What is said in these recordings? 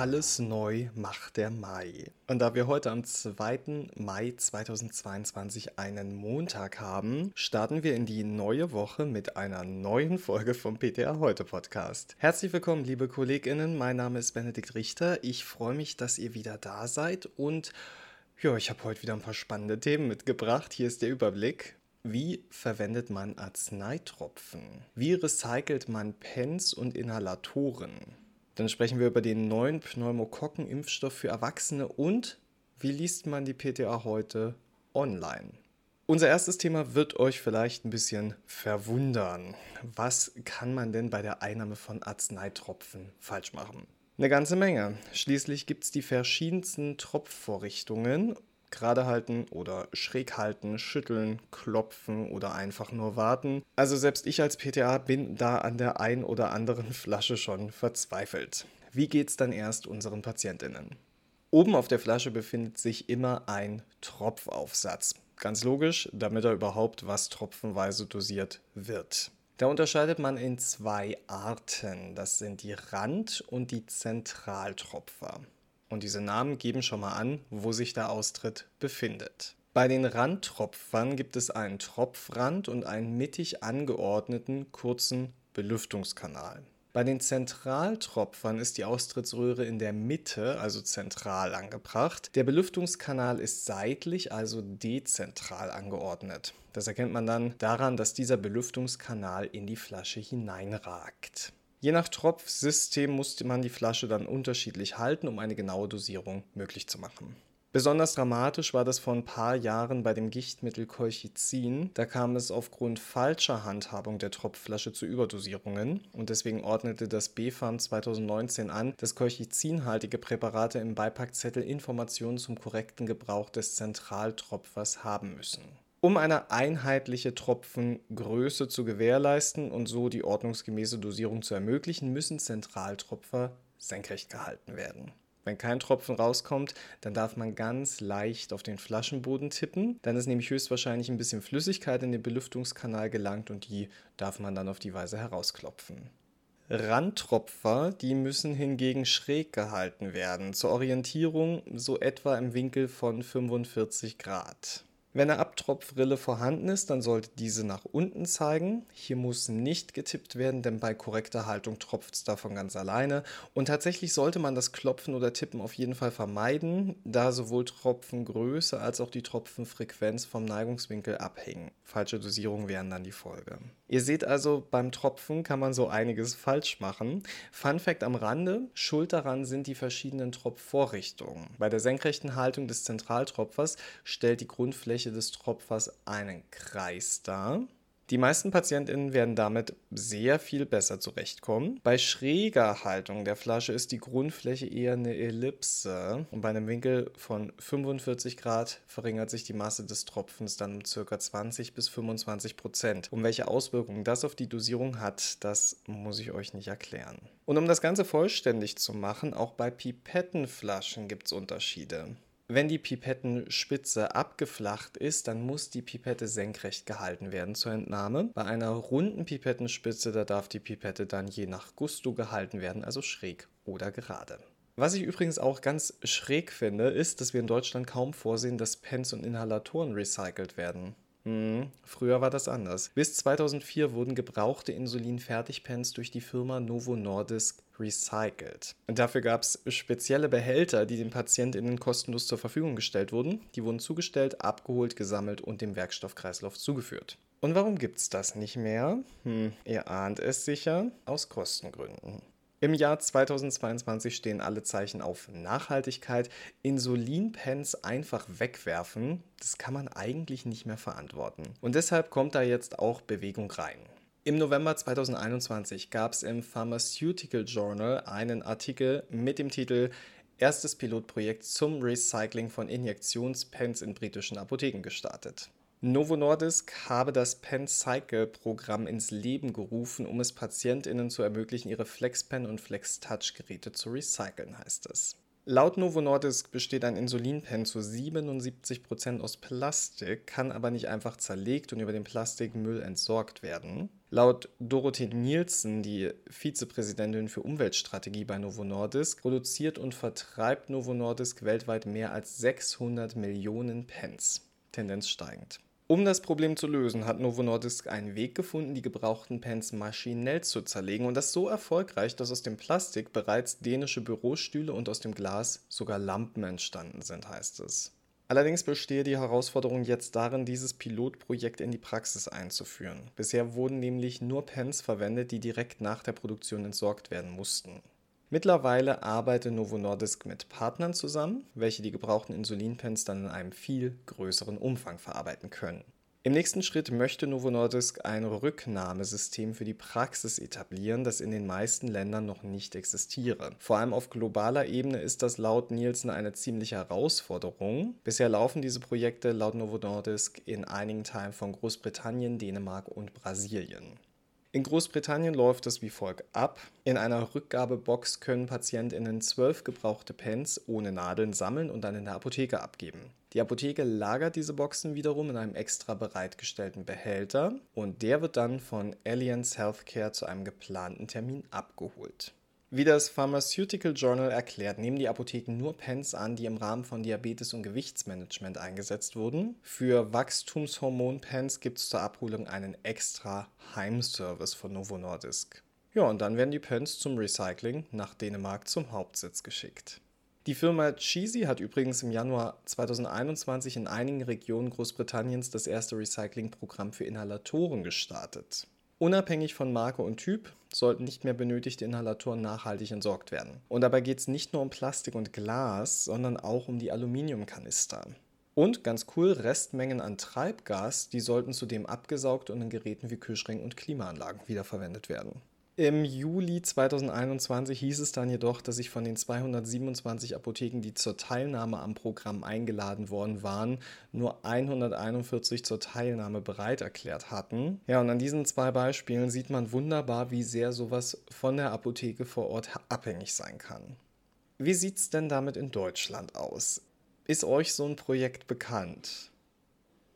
Alles neu macht der Mai. Und da wir heute am 2. Mai 2022 einen Montag haben, starten wir in die neue Woche mit einer neuen Folge vom PTA Heute Podcast. Herzlich willkommen, liebe KollegInnen. Mein Name ist Benedikt Richter. Ich freue mich, dass ihr wieder da seid und ja, ich habe heute wieder ein paar spannende Themen mitgebracht. Hier ist der Überblick. Wie verwendet man Arzneitropfen? Wie recycelt man Pens und Inhalatoren? Dann sprechen wir über den neuen Pneumokokken-Impfstoff für Erwachsene und wie liest man die PTA heute online? Unser erstes Thema wird euch vielleicht ein bisschen verwundern. Was kann man denn bei der Einnahme von Arzneitropfen falsch machen? Eine ganze Menge. Schließlich gibt es die verschiedensten Tropfvorrichtungen gerade halten oder schräg halten, schütteln, klopfen oder einfach nur warten. Also selbst ich als PTA bin da an der ein oder anderen Flasche schon verzweifelt. Wie geht's dann erst unseren Patientinnen? Oben auf der Flasche befindet sich immer ein Tropfaufsatz. Ganz logisch, damit er überhaupt was tropfenweise dosiert wird. Da unterscheidet man in zwei Arten. Das sind die Rand- und die Zentraltropfer. Und diese Namen geben schon mal an, wo sich der Austritt befindet. Bei den Randtropfern gibt es einen Tropfrand und einen mittig angeordneten kurzen Belüftungskanal. Bei den Zentraltropfern ist die Austrittsröhre in der Mitte, also zentral angebracht. Der Belüftungskanal ist seitlich, also dezentral angeordnet. Das erkennt man dann daran, dass dieser Belüftungskanal in die Flasche hineinragt. Je nach Tropfsystem musste man die Flasche dann unterschiedlich halten, um eine genaue Dosierung möglich zu machen. Besonders dramatisch war das vor ein paar Jahren bei dem Gichtmittel Colchicin. Da kam es aufgrund falscher Handhabung der Tropfflasche zu Überdosierungen und deswegen ordnete das BfArM 2019 an, dass Colchicin-haltige Präparate im Beipackzettel Informationen zum korrekten Gebrauch des Zentraltropfers haben müssen um eine einheitliche Tropfengröße zu gewährleisten und so die ordnungsgemäße Dosierung zu ermöglichen, müssen Zentraltropfer senkrecht gehalten werden. Wenn kein Tropfen rauskommt, dann darf man ganz leicht auf den Flaschenboden tippen. Dann ist nämlich höchstwahrscheinlich ein bisschen Flüssigkeit in den Belüftungskanal gelangt und die darf man dann auf die Weise herausklopfen. Randtropfer, die müssen hingegen schräg gehalten werden, zur Orientierung so etwa im Winkel von 45 Grad. Wenn eine Abtropfrille vorhanden ist, dann sollte diese nach unten zeigen. Hier muss nicht getippt werden, denn bei korrekter Haltung tropft es davon ganz alleine. Und tatsächlich sollte man das Klopfen oder Tippen auf jeden Fall vermeiden, da sowohl Tropfengröße als auch die Tropfenfrequenz vom Neigungswinkel abhängen. Falsche Dosierung wären dann die Folge. Ihr seht also, beim Tropfen kann man so einiges falsch machen. Fun Fact am Rande: Schuld daran sind die verschiedenen Tropfvorrichtungen. Bei der senkrechten Haltung des Zentraltropfers stellt die Grundfläche des Tropfers einen Kreis dar. Die meisten PatientInnen werden damit sehr viel besser zurechtkommen. Bei schräger Haltung der Flasche ist die Grundfläche eher eine Ellipse und bei einem Winkel von 45 Grad verringert sich die Masse des Tropfens dann um ca. 20 bis 25 Prozent. Und welche Auswirkungen das auf die Dosierung hat, das muss ich euch nicht erklären. Und um das Ganze vollständig zu machen, auch bei Pipettenflaschen gibt es Unterschiede. Wenn die Pipettenspitze abgeflacht ist, dann muss die Pipette senkrecht gehalten werden zur Entnahme. Bei einer runden Pipettenspitze, da darf die Pipette dann je nach Gusto gehalten werden, also schräg oder gerade. Was ich übrigens auch ganz schräg finde, ist, dass wir in Deutschland kaum vorsehen, dass Pens und Inhalatoren recycelt werden. Hm, früher war das anders. Bis 2004 wurden gebrauchte Insulin-Fertigpens durch die Firma Novo Nordisk recycelt. Und dafür gab es spezielle Behälter, die den PatientInnen kostenlos zur Verfügung gestellt wurden. Die wurden zugestellt, abgeholt, gesammelt und dem Werkstoffkreislauf zugeführt. Und warum gibt es das nicht mehr? Hm, ihr ahnt es sicher, aus Kostengründen. Im Jahr 2022 stehen alle Zeichen auf Nachhaltigkeit. Insulinpens einfach wegwerfen, das kann man eigentlich nicht mehr verantworten. Und deshalb kommt da jetzt auch Bewegung rein. Im November 2021 gab es im Pharmaceutical Journal einen Artikel mit dem Titel Erstes Pilotprojekt zum Recycling von Injektionspens in britischen Apotheken gestartet. Novo Nordisk habe das Pen-Cycle-Programm ins Leben gerufen, um es PatientInnen zu ermöglichen, ihre FlexPen und FlexTouch-Geräte zu recyceln, heißt es. Laut Novo Nordisk besteht ein Insulinpen zu 77% aus Plastik, kann aber nicht einfach zerlegt und über den Plastikmüll entsorgt werden. Laut Dorothee Nielsen, die Vizepräsidentin für Umweltstrategie bei Novo Nordisk, produziert und vertreibt Novo Nordisk weltweit mehr als 600 Millionen Pens, Tendenz steigend. Um das Problem zu lösen, hat Novo Nordisk einen Weg gefunden, die gebrauchten Pens maschinell zu zerlegen und das so erfolgreich, dass aus dem Plastik bereits dänische Bürostühle und aus dem Glas sogar Lampen entstanden sind, heißt es. Allerdings bestehe die Herausforderung jetzt darin, dieses Pilotprojekt in die Praxis einzuführen. Bisher wurden nämlich nur Pens verwendet, die direkt nach der Produktion entsorgt werden mussten. Mittlerweile arbeitet Novo Nordisk mit Partnern zusammen, welche die gebrauchten Insulinpens dann in einem viel größeren Umfang verarbeiten können. Im nächsten Schritt möchte Novo Nordisk ein Rücknahmesystem für die Praxis etablieren, das in den meisten Ländern noch nicht existiere. Vor allem auf globaler Ebene ist das laut Nielsen eine ziemliche Herausforderung. Bisher laufen diese Projekte laut Novo Nordisk in einigen Teilen von Großbritannien, Dänemark und Brasilien. In Großbritannien läuft es wie folgt ab. In einer Rückgabebox können PatientInnen zwölf gebrauchte Pens ohne Nadeln sammeln und dann in der Apotheke abgeben. Die Apotheke lagert diese Boxen wiederum in einem extra bereitgestellten Behälter und der wird dann von Allianz Healthcare zu einem geplanten Termin abgeholt. Wie das Pharmaceutical Journal erklärt, nehmen die Apotheken nur Pens an, die im Rahmen von Diabetes- und Gewichtsmanagement eingesetzt wurden. Für Wachstumshormon-Pens gibt es zur Abholung einen extra Heimservice von Novo Nordisk. Ja, und dann werden die Pens zum Recycling nach Dänemark zum Hauptsitz geschickt. Die Firma Cheesy hat übrigens im Januar 2021 in einigen Regionen Großbritanniens das erste Recyclingprogramm für Inhalatoren gestartet. Unabhängig von Marke und Typ sollten nicht mehr benötigte Inhalatoren nachhaltig entsorgt werden. Und dabei geht es nicht nur um Plastik und Glas, sondern auch um die Aluminiumkanister. Und ganz cool, Restmengen an Treibgas, die sollten zudem abgesaugt und in Geräten wie Kühlschränken und Klimaanlagen wiederverwendet werden. Im Juli 2021 hieß es dann jedoch, dass sich von den 227 Apotheken, die zur Teilnahme am Programm eingeladen worden waren, nur 141 zur Teilnahme bereit erklärt hatten. Ja, und an diesen zwei Beispielen sieht man wunderbar, wie sehr sowas von der Apotheke vor Ort abhängig sein kann. Wie sieht es denn damit in Deutschland aus? Ist euch so ein Projekt bekannt?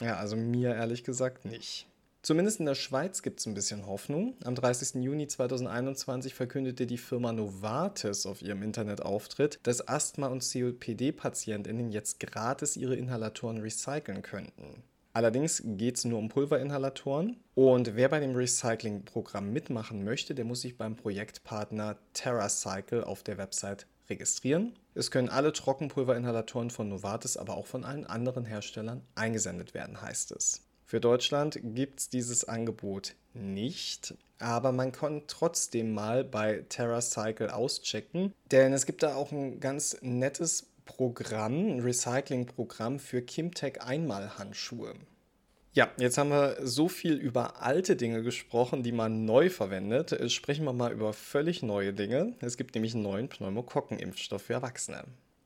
Ja, also mir ehrlich gesagt nicht. Zumindest in der Schweiz gibt es ein bisschen Hoffnung. Am 30. Juni 2021 verkündete die Firma Novartis auf ihrem Internetauftritt, dass Asthma- und COPD-PatientInnen jetzt gratis ihre Inhalatoren recyceln könnten. Allerdings geht es nur um Pulverinhalatoren und wer bei dem Recycling-Programm mitmachen möchte, der muss sich beim Projektpartner TerraCycle auf der Website registrieren. Es können alle Trockenpulverinhalatoren von Novartis, aber auch von allen anderen Herstellern eingesendet werden, heißt es. Für Deutschland gibt es dieses Angebot nicht, aber man kann trotzdem mal bei TerraCycle auschecken, denn es gibt da auch ein ganz nettes Programm, ein Recycling-Programm für Kimtech Einmalhandschuhe. Ja, jetzt haben wir so viel über alte Dinge gesprochen, die man neu verwendet. Sprechen wir mal über völlig neue Dinge. Es gibt nämlich einen neuen Pneumokokken-Impfstoff für Erwachsene.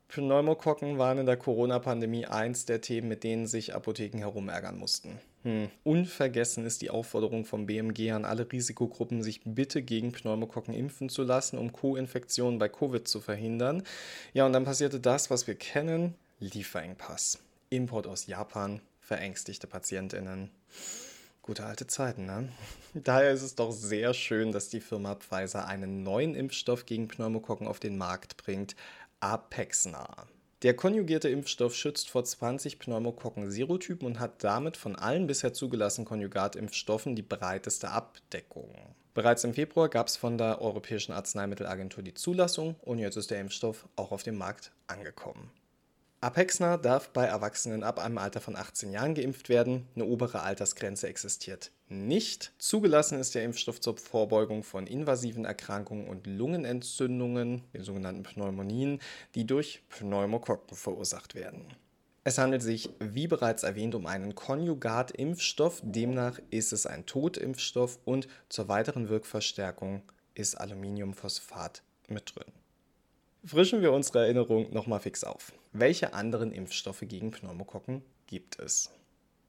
Pneumokokken waren in der Corona-Pandemie eins der Themen, mit denen sich Apotheken herumärgern mussten. Hm. Unvergessen ist die Aufforderung vom BMG an alle Risikogruppen, sich bitte gegen Pneumokokken impfen zu lassen, um Co-Infektionen bei Covid zu verhindern. Ja, und dann passierte das, was wir kennen: Lieferengpass. Import aus Japan, verängstigte PatientInnen. Gute alte Zeiten, ne? Daher ist es doch sehr schön, dass die Firma Pfizer einen neuen Impfstoff gegen Pneumokokken auf den Markt bringt, Apexna. Der konjugierte Impfstoff schützt vor 20 Pneumokokken-Serotypen und hat damit von allen bisher zugelassenen Konjugatimpfstoffen die breiteste Abdeckung. Bereits im Februar gab es von der Europäischen Arzneimittelagentur die Zulassung und jetzt ist der Impfstoff auch auf dem Markt angekommen. Apexna darf bei Erwachsenen ab einem Alter von 18 Jahren geimpft werden. Eine obere Altersgrenze existiert nicht. Zugelassen ist der Impfstoff zur Vorbeugung von invasiven Erkrankungen und Lungenentzündungen, den sogenannten Pneumonien, die durch Pneumokokken verursacht werden. Es handelt sich, wie bereits erwähnt, um einen Konjugatimpfstoff. Demnach ist es ein Totimpfstoff und zur weiteren Wirkverstärkung ist Aluminiumphosphat mit drin. Frischen wir unsere Erinnerung nochmal fix auf. Welche anderen Impfstoffe gegen Pneumokokken gibt es?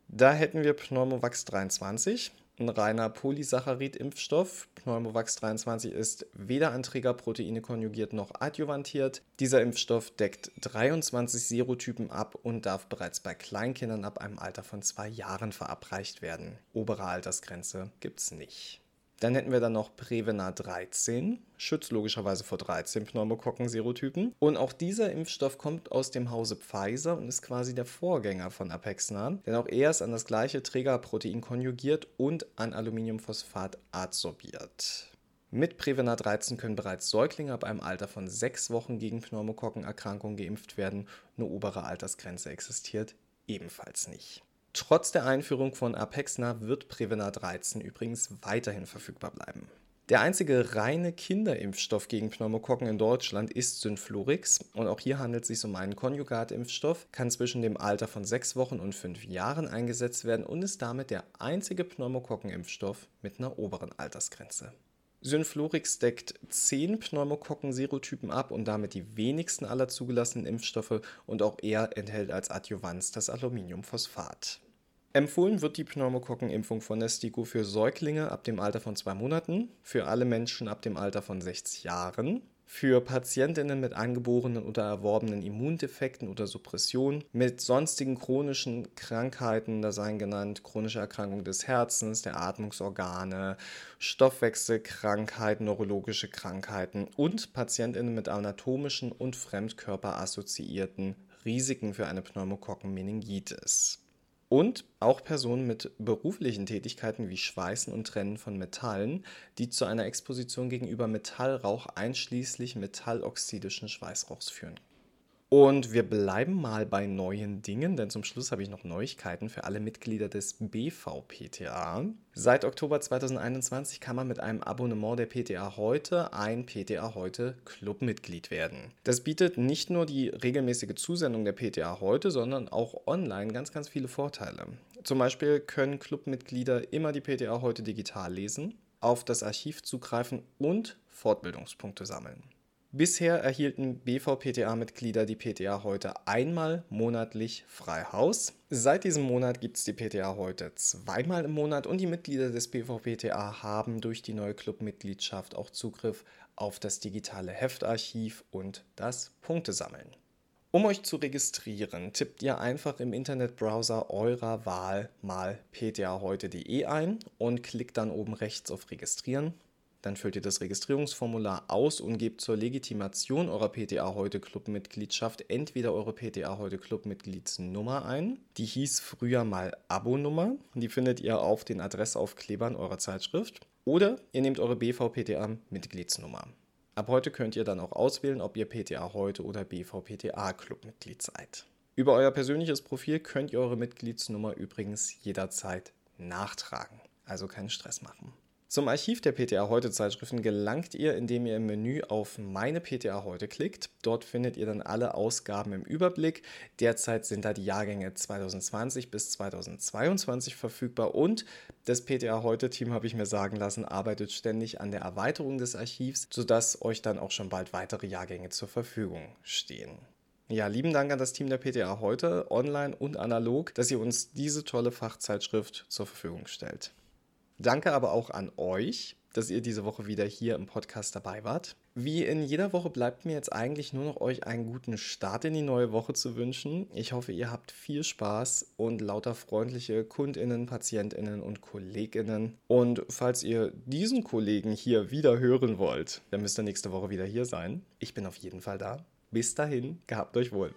Da hätten wir Pneumovax 23, ein reiner Polysaccharid-Impfstoff. Pneumovax 23 ist weder an Trägerproteine konjugiert noch adjuvantiert. Dieser Impfstoff deckt 23 Serotypen ab und darf bereits bei Kleinkindern ab einem Alter von zwei Jahren verabreicht werden. Obere Altersgrenze gibt es nicht. Dann hätten wir dann noch Prevena 13, schützt logischerweise vor 13 Pneumokokken-Serotypen. Und auch dieser Impfstoff kommt aus dem Hause Pfizer und ist quasi der Vorgänger von Apexna, denn auch er ist an das gleiche Trägerprotein konjugiert und an Aluminiumphosphat adsorbiert. Mit Prevena 13 können bereits Säuglinge ab einem Alter von sechs Wochen gegen Pneumokokkenerkrankungen geimpft werden. Eine obere Altersgrenze existiert ebenfalls nicht. Trotz der Einführung von Apexna wird Prevena 13 übrigens weiterhin verfügbar bleiben. Der einzige reine Kinderimpfstoff gegen Pneumokokken in Deutschland ist Synflorix und auch hier handelt es sich um einen Konjugatimpfstoff, kann zwischen dem Alter von sechs Wochen und fünf Jahren eingesetzt werden und ist damit der einzige Pneumokokkenimpfstoff mit einer oberen Altersgrenze. Synflorix deckt 10 Pneumokokken-Serotypen ab und damit die wenigsten aller zugelassenen Impfstoffe und auch er enthält als Adjuvanz das Aluminiumphosphat. Empfohlen wird die Pneumokokkenimpfung von der STIKO für Säuglinge ab dem Alter von zwei Monaten, für alle Menschen ab dem Alter von 60 Jahren für Patientinnen mit angeborenen oder erworbenen Immundefekten oder Suppression, mit sonstigen chronischen Krankheiten, da seien genannt chronische Erkrankung des Herzens, der Atmungsorgane, Stoffwechselkrankheiten, neurologische Krankheiten und Patientinnen mit anatomischen und fremdkörperassoziierten Risiken für eine Pneumokokkenmeningitis. Und auch Personen mit beruflichen Tätigkeiten wie Schweißen und Trennen von Metallen, die zu einer Exposition gegenüber Metallrauch einschließlich metalloxidischen Schweißrauchs führen und wir bleiben mal bei neuen Dingen, denn zum Schluss habe ich noch Neuigkeiten für alle Mitglieder des BVPTA. Seit Oktober 2021 kann man mit einem Abonnement der PTA heute ein PTA heute Clubmitglied werden. Das bietet nicht nur die regelmäßige Zusendung der PTA heute, sondern auch online ganz, ganz viele Vorteile. Zum Beispiel können Clubmitglieder immer die PTA heute digital lesen, auf das Archiv zugreifen und Fortbildungspunkte sammeln. Bisher erhielten BVPTA-Mitglieder die PTA heute einmal monatlich frei Haus. Seit diesem Monat gibt es die PTA heute zweimal im Monat und die Mitglieder des BVPTA haben durch die neue Clubmitgliedschaft auch Zugriff auf das digitale Heftarchiv und das Punktesammeln. Um euch zu registrieren, tippt ihr einfach im Internetbrowser eurer Wahl mal ptaheute.de ein und klickt dann oben rechts auf Registrieren. Dann füllt ihr das Registrierungsformular aus und gebt zur Legitimation eurer PTA heute Clubmitgliedschaft entweder eure PTA heute Clubmitgliedsnummer ein. Die hieß früher mal Abonummer. Die findet ihr auf den Adressaufklebern eurer Zeitschrift. Oder ihr nehmt eure BVPTA Mitgliedsnummer. Ab heute könnt ihr dann auch auswählen, ob ihr PTA heute oder BVPTA Clubmitglied seid. Über euer persönliches Profil könnt ihr eure Mitgliedsnummer übrigens jederzeit nachtragen. Also keinen Stress machen. Zum Archiv der PTA Heute Zeitschriften gelangt ihr, indem ihr im Menü auf Meine PTA Heute klickt. Dort findet ihr dann alle Ausgaben im Überblick. Derzeit sind da die Jahrgänge 2020 bis 2022 verfügbar und das PTA Heute Team, habe ich mir sagen lassen, arbeitet ständig an der Erweiterung des Archivs, sodass euch dann auch schon bald weitere Jahrgänge zur Verfügung stehen. Ja, lieben Dank an das Team der PTA heute, online und analog, dass ihr uns diese tolle Fachzeitschrift zur Verfügung stellt. Danke aber auch an euch, dass ihr diese Woche wieder hier im Podcast dabei wart. Wie in jeder Woche bleibt mir jetzt eigentlich nur noch euch einen guten Start in die neue Woche zu wünschen. Ich hoffe, ihr habt viel Spaß und lauter freundliche Kundinnen, Patientinnen und Kolleginnen. Und falls ihr diesen Kollegen hier wieder hören wollt, dann müsst ihr nächste Woche wieder hier sein. Ich bin auf jeden Fall da. Bis dahin, gehabt euch wohl.